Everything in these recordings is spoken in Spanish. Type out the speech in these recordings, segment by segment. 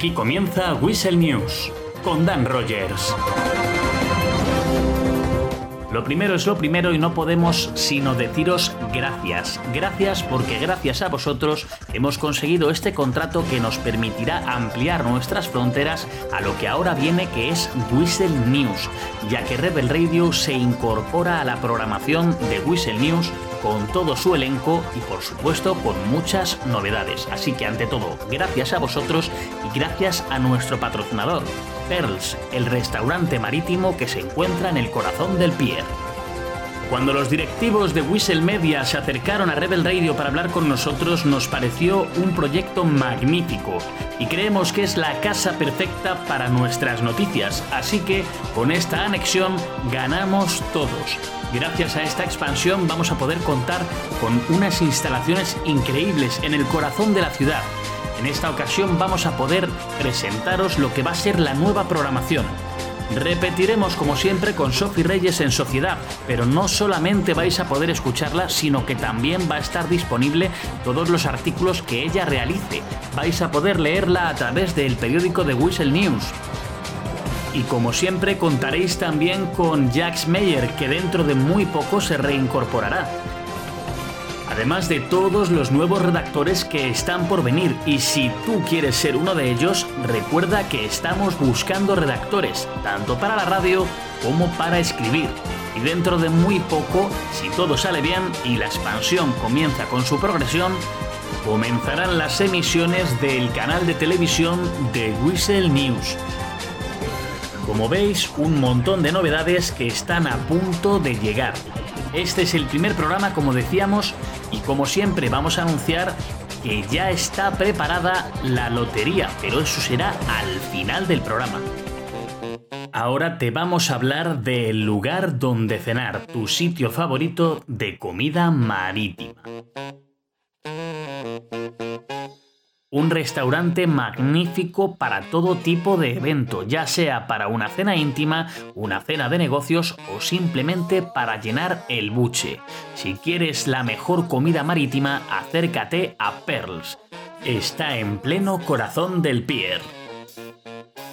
aquí comienza Whistle News con Dan Rogers. Lo primero es lo primero y no podemos sino deciros gracias. Gracias porque gracias a vosotros hemos conseguido este contrato que nos permitirá ampliar nuestras fronteras a lo que ahora viene que es Whistle News, ya que Rebel Radio se incorpora a la programación de Whistle News con todo su elenco y por supuesto con muchas novedades. Así que ante todo, gracias a vosotros y gracias a nuestro patrocinador, Pearls, el restaurante marítimo que se encuentra en el corazón del pier. Cuando los directivos de Whistle Media se acercaron a Rebel Radio para hablar con nosotros, nos pareció un proyecto magnífico y creemos que es la casa perfecta para nuestras noticias. Así que con esta anexión ganamos todos. Gracias a esta expansión vamos a poder contar con unas instalaciones increíbles en el corazón de la ciudad en esta ocasión vamos a poder presentaros lo que va a ser la nueva programación. Repetiremos como siempre con Sophie Reyes en Sociedad, pero no solamente vais a poder escucharla, sino que también va a estar disponible todos los artículos que ella realice. Vais a poder leerla a través del periódico de Whistle News. Y como siempre contaréis también con Jax Meyer, que dentro de muy poco se reincorporará además de todos los nuevos redactores que están por venir. Y si tú quieres ser uno de ellos, recuerda que estamos buscando redactores, tanto para la radio como para escribir. Y dentro de muy poco, si todo sale bien y la expansión comienza con su progresión, comenzarán las emisiones del canal de televisión de Whistle News. Como veis, un montón de novedades que están a punto de llegar. Este es el primer programa, como decíamos, y como siempre vamos a anunciar que ya está preparada la lotería, pero eso será al final del programa. Ahora te vamos a hablar del lugar donde cenar, tu sitio favorito de comida marítima un restaurante magnífico para todo tipo de evento, ya sea para una cena íntima, una cena de negocios o simplemente para llenar el buche. Si quieres la mejor comida marítima, acércate a Pearls. Está en pleno corazón del pier.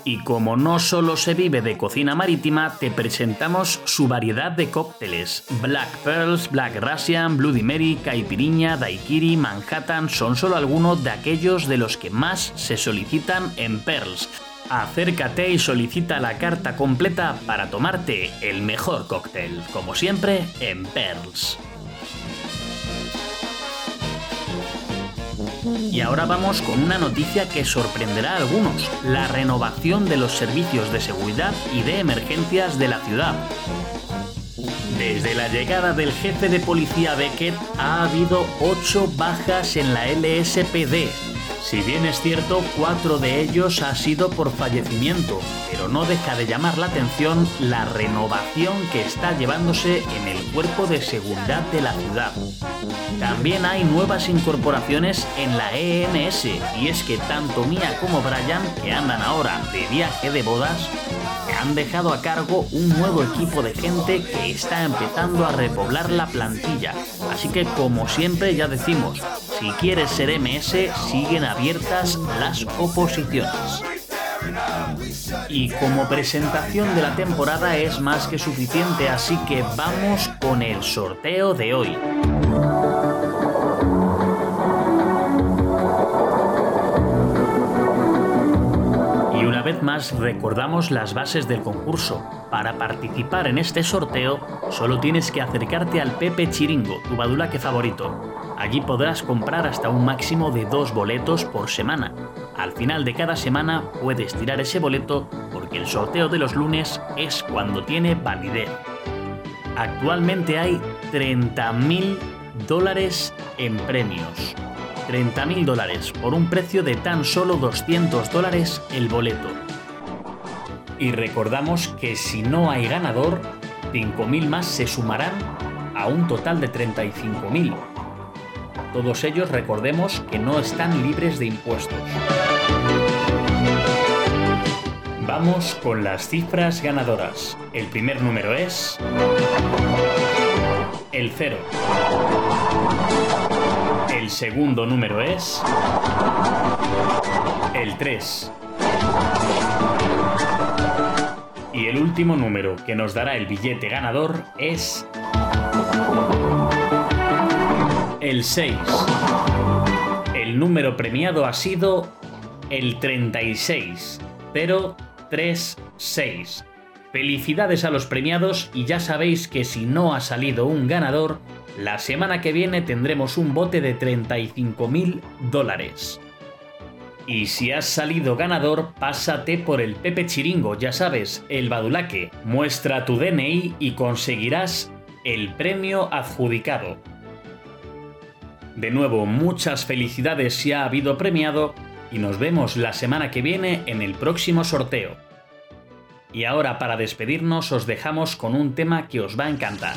Y como no solo se vive de cocina marítima, te presentamos su variedad de cócteles. Black Pearls, Black Russian, Bloody Mary, Caipiriña, Daiquiri, Manhattan son solo algunos de aquellos de los que más se solicitan en Pearls. Acércate y solicita la carta completa para tomarte el mejor cóctel, como siempre en Pearls. Y ahora vamos con una noticia que sorprenderá a algunos, la renovación de los servicios de seguridad y de emergencias de la ciudad. Desde la llegada del jefe de policía Beckett ha habido 8 bajas en la LSPD, si bien es cierto, cuatro de ellos ha sido por fallecimiento, pero no deja de llamar la atención la renovación que está llevándose en el cuerpo de seguridad de la ciudad. También hay nuevas incorporaciones en la EMS, y es que tanto Mia como Brian, que andan ahora de viaje de bodas, han dejado a cargo un nuevo equipo de gente que está empezando a repoblar la plantilla. Así que como siempre ya decimos, si quieres ser MS, siguen abiertas las oposiciones. Y como presentación de la temporada es más que suficiente, así que vamos con el sorteo de hoy. Vez más recordamos las bases del concurso. Para participar en este sorteo solo tienes que acercarte al Pepe Chiringo, tu badulaque favorito. Allí podrás comprar hasta un máximo de dos boletos por semana. Al final de cada semana puedes tirar ese boleto porque el sorteo de los lunes es cuando tiene validez. Actualmente hay 30.000 dólares en premios. 30.000 dólares por un precio de tan solo 200 dólares el boleto. Y recordamos que si no hay ganador, 5.000 más se sumarán a un total de 35.000. Todos ellos recordemos que no están libres de impuestos. Vamos con las cifras ganadoras. El primer número es el 0. El segundo número es el 3. Y el último número que nos dará el billete ganador es el 6. El número premiado ha sido el 36. 036. Felicidades a los premiados y ya sabéis que si no ha salido un ganador, la semana que viene tendremos un bote de 35 mil dólares. Y si has salido ganador, pásate por el Pepe Chiringo, ya sabes, el Badulaque. Muestra tu DNI y conseguirás el premio adjudicado. De nuevo, muchas felicidades si ha habido premiado y nos vemos la semana que viene en el próximo sorteo. Y ahora para despedirnos os dejamos con un tema que os va a encantar.